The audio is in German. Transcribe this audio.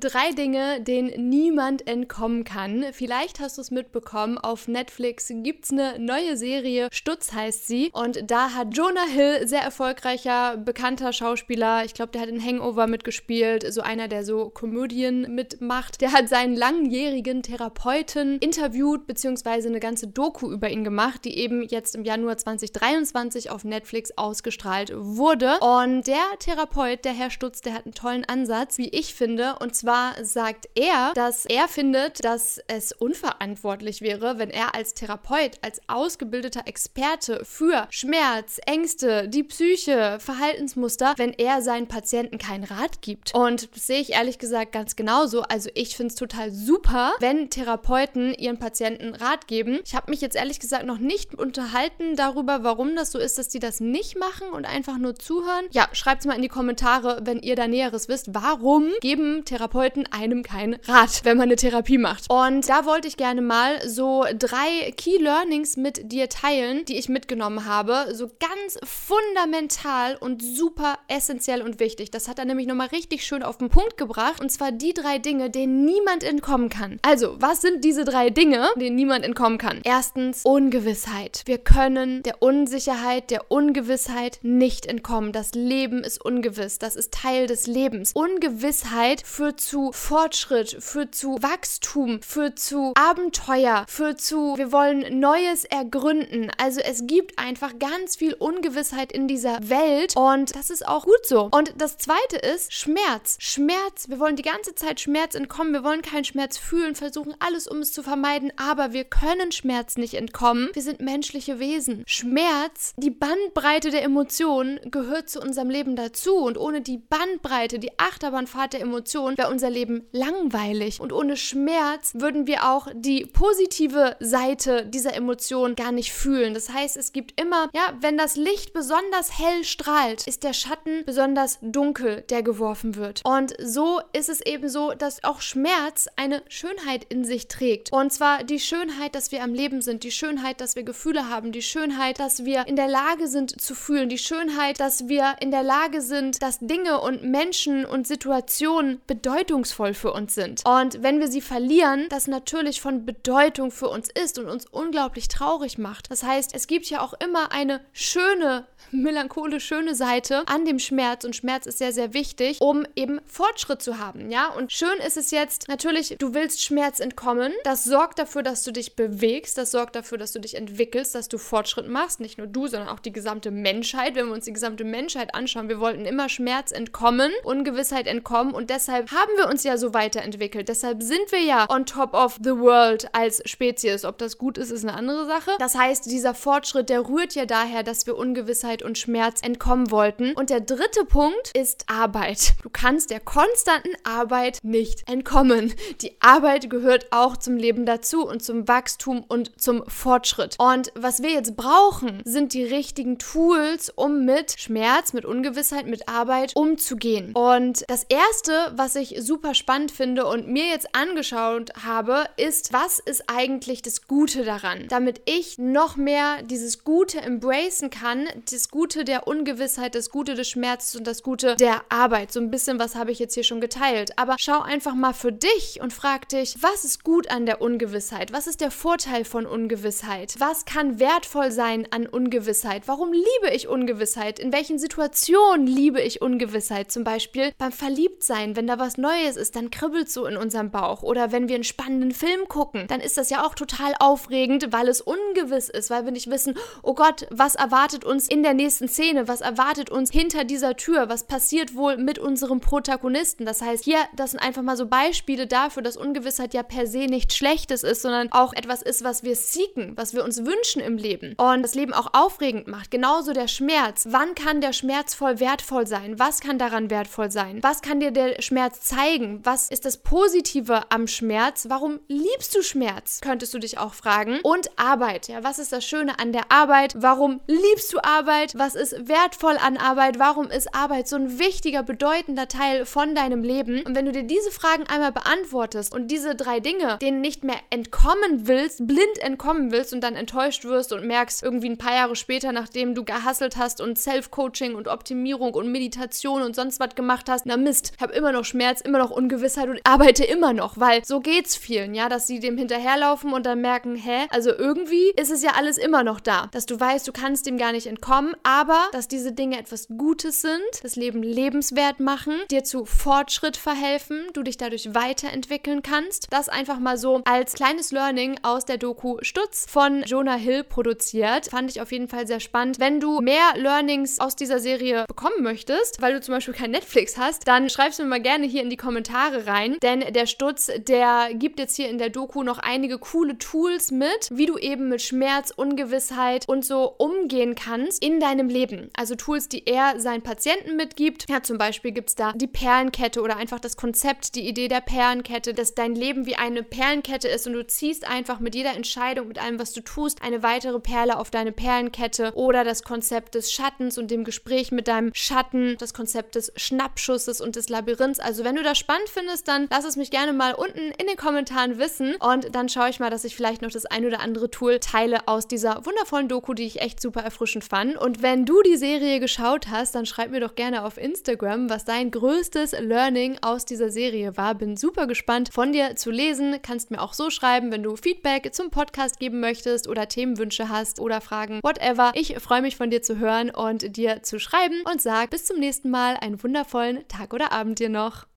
Drei Dinge, denen niemand entkommen kann. Vielleicht hast du es mitbekommen, auf Netflix gibt es eine neue Serie, Stutz heißt sie. Und da hat Jonah Hill, sehr erfolgreicher, bekannter Schauspieler, ich glaube, der hat in Hangover mitgespielt, so einer, der so Komödien mitmacht. Der hat seinen langjährigen Therapeuten interviewt, beziehungsweise eine ganze Doku über ihn gemacht, die eben jetzt im Januar 2023 auf Netflix ausgestrahlt wurde. Und der Therapeut, der Herr Stutz, der hat einen tollen Ansatz, wie ich finde. Und zwar sagt er, dass er findet, dass es unverantwortlich wäre, wenn er als Therapeut, als ausgebildeter Experte für Schmerz, Ängste, die Psyche, Verhaltensmuster, wenn er seinen Patienten keinen Rat gibt. Und das sehe ich ehrlich gesagt ganz genauso. Also ich finde es total super, wenn Therapeuten ihren Patienten Rat geben. Ich habe mich jetzt ehrlich gesagt noch nicht unterhalten darüber, warum das so ist, dass die das nicht machen und einfach nur zuhören. Ja, schreibt es mal in die Kommentare, wenn ihr da Näheres wisst. Warum geben Therapeuten einem keinen Rat, wenn man eine Therapie macht? Und da wollte ich gerne mal so drei Key Learnings mit dir teilen, die ich mitgenommen habe. So ganz fundamental und super essentiell und wichtig. Das hat er nämlich nochmal richtig schön auf den Punkt gebracht. Und zwar die drei Dinge, denen niemand entkommen kann. Also, was sind diese drei Dinge, denen niemand entkommen kann? Erstens, Ungewissheit. Wir können der Unsicherheit, der Ungewissheit nicht entkommen. Das Leben ist ungewiss. Das ist Teil des Lebens. Ungewissheit führt zu Fortschritt, führt zu Wachstum, führt zu Abenteuer, führt zu, wir wollen Neues ergründen. Also es gibt einfach ganz viel Ungewissheit in dieser Welt und das ist auch gut so. Und das zweite ist Schmerz. Schmerz. Wir wollen die ganze Zeit Schmerz entkommen. Wir wollen keinen Schmerz fühlen, versuchen alles, um es zu vermeiden, aber wir können Schmerz nicht entkommen. Wir sind menschliche Wesen. Schmerz, die Bandbreite der Emotionen gehört zu unserem Leben dazu und ohne die Bandbreite, die Achterbahnfahrt der Emotionen wäre unser Leben langweilig und ohne Schmerz würden wir auch die positive Seite dieser Emotion gar nicht fühlen. Das heißt, es gibt immer, ja, wenn das Licht besonders hell strahlt, ist der Schatten besonders dunkel, der geworfen wird. Und so ist es eben so, dass auch Schmerz eine Schönheit in sich trägt. Und zwar die Schönheit, dass wir am Leben sind, die Schönheit, dass wir Gefühle haben, die Schönheit, dass wir in der Lage sind zu fühlen, die Schönheit, dass wir in der Lage sind, dass Dinge und Menschen und Situationen bedeutungsvoll für uns sind. Und wenn wir sie verlieren, das natürlich von Bedeutung für uns ist und uns unglaublich traurig macht. Das heißt, es gibt ja auch immer eine schöne, melancholisch schöne Seite an dem Schmerz und Schmerz ist sehr, sehr wichtig, um eben Fortschritt zu haben, ja? Und schön ist es jetzt, natürlich, du willst Schmerz entkommen. Das sorgt dafür, dass du dich bewegst, das sorgt dafür, dass du dich entwickelst, dass du Fortschritt machst. Nicht nur du, sondern auch die gesamte Menschheit. Wenn wir uns die gesamte Menschheit anschauen, wir wollten immer Schmerz entkommen, Ungewissheit entkommen und deshalb haben wir uns ja so weiterentwickelt. Deshalb sind wir ja on top of the world als Spezies. Ob das gut ist, ist eine andere Sache. Das heißt, dieser Fortschritt, der rührt ja daher, dass wir Ungewissheit und Schmerz entkommen wollten. Und der dritte Punkt ist Arbeit. Du kannst der konstanten Arbeit nicht entkommen. Die Arbeit gehört auch zum Leben dazu und zum Wachstum und zum Fortschritt. Und was wir jetzt brauchen, sind die richtigen Tools, um mit Schmerz, mit Ungewissheit, mit Arbeit umzugehen. Und das erste, was ich super spannend finde und mir jetzt angeschaut habe, ist, was ist eigentlich das Gute daran, damit ich noch mehr dieses Gute embracen kann, das Gute der Ungewissheit, das Gute des Schmerzes und das Gute der Arbeit. So ein bisschen was habe ich jetzt hier schon geteilt. Aber schau einfach mal für dich und frag dich, was ist gut an der Ungewissheit? Was ist der Vorteil von Ungewissheit? Was kann wertvoll sein an Ungewissheit? Warum liebe ich Ungewissheit? In welchen Situationen liebe ich Ungewissheit? Zum Beispiel beim Verliebtsein, wenn da was Neues ist, dann kribbelt so in unserem Bauch. Oder wenn wir einen spannenden Film gucken, dann ist das ja auch total aufregend, weil es ungewiss ist, weil wir nicht wissen, oh Gott, was erwartet uns in der nächsten Szene? Was erwartet uns hinter dieser Tür? Was passiert wohl mit unserem Protagonisten? Das heißt, hier, das sind einfach mal so Beispiele dafür, dass Ungewissheit ja per se nichts Schlechtes ist, sondern auch etwas ist, was wir seeken, was wir uns wünschen im Leben und das Leben auch aufregend macht. Genauso der Schmerz. Wann kann der Schmerz voll wertvoll sein? Was kann daran wertvoll sein? Was kann dir der Schmerz zeigen? Was ist das Positive am Schmerz? Warum liebst du Schmerz? Könntest du dich auch fragen. Und Arbeit. Ja, was ist das Schöne an der Arbeit? Warum liebst du Arbeit? Was ist wertvoll an Arbeit? Warum ist Arbeit so ein wichtiger, bedeutender Teil von deinem Leben? Und wenn du dir diese Fragen einmal beantwortest und diese drei Dinge, denen nicht mehr entkommen willst, blind entkommen willst und dann enttäuscht wirst und merkst, irgendwie ein paar Jahre später, nachdem du gehasselt hast und Self-Coaching und Optimierung und Meditation und sonst was gemacht hast, na Mist, ich habe immer noch Schmerz immer noch Ungewissheit und arbeite immer noch, weil so geht's vielen, ja, dass sie dem hinterherlaufen und dann merken, hä, also irgendwie ist es ja alles immer noch da, dass du weißt, du kannst dem gar nicht entkommen, aber dass diese Dinge etwas Gutes sind, das Leben lebenswert machen, dir zu Fortschritt verhelfen, du dich dadurch weiterentwickeln kannst. Das einfach mal so als kleines Learning aus der Doku Stutz von Jonah Hill produziert. Fand ich auf jeden Fall sehr spannend. Wenn du mehr Learnings aus dieser Serie bekommen möchtest, weil du zum Beispiel kein Netflix hast, dann schreibst du mir mal gerne hier in die Kommentare rein, denn der Stutz, der gibt jetzt hier in der Doku noch einige coole Tools mit, wie du eben mit Schmerz, Ungewissheit und so umgehen kannst in deinem Leben. Also Tools, die er seinen Patienten mitgibt. Ja, zum Beispiel gibt es da die Perlenkette oder einfach das Konzept, die Idee der Perlenkette, dass dein Leben wie eine Perlenkette ist und du ziehst einfach mit jeder Entscheidung, mit allem, was du tust, eine weitere Perle auf deine Perlenkette oder das Konzept des Schattens und dem Gespräch mit deinem Schatten, das Konzept des Schnappschusses und des Labyrinths. Also wenn du das spannend findest, dann lass es mich gerne mal unten in den Kommentaren wissen und dann schaue ich mal, dass ich vielleicht noch das ein oder andere Tool teile aus dieser wundervollen Doku, die ich echt super erfrischend fand. Und wenn du die Serie geschaut hast, dann schreib mir doch gerne auf Instagram, was dein größtes Learning aus dieser Serie war. Bin super gespannt von dir zu lesen. Kannst mir auch so schreiben, wenn du Feedback zum Podcast geben möchtest oder Themenwünsche hast oder Fragen, whatever. Ich freue mich von dir zu hören und dir zu schreiben und sag bis zum nächsten Mal einen wundervollen Tag oder Abend dir noch.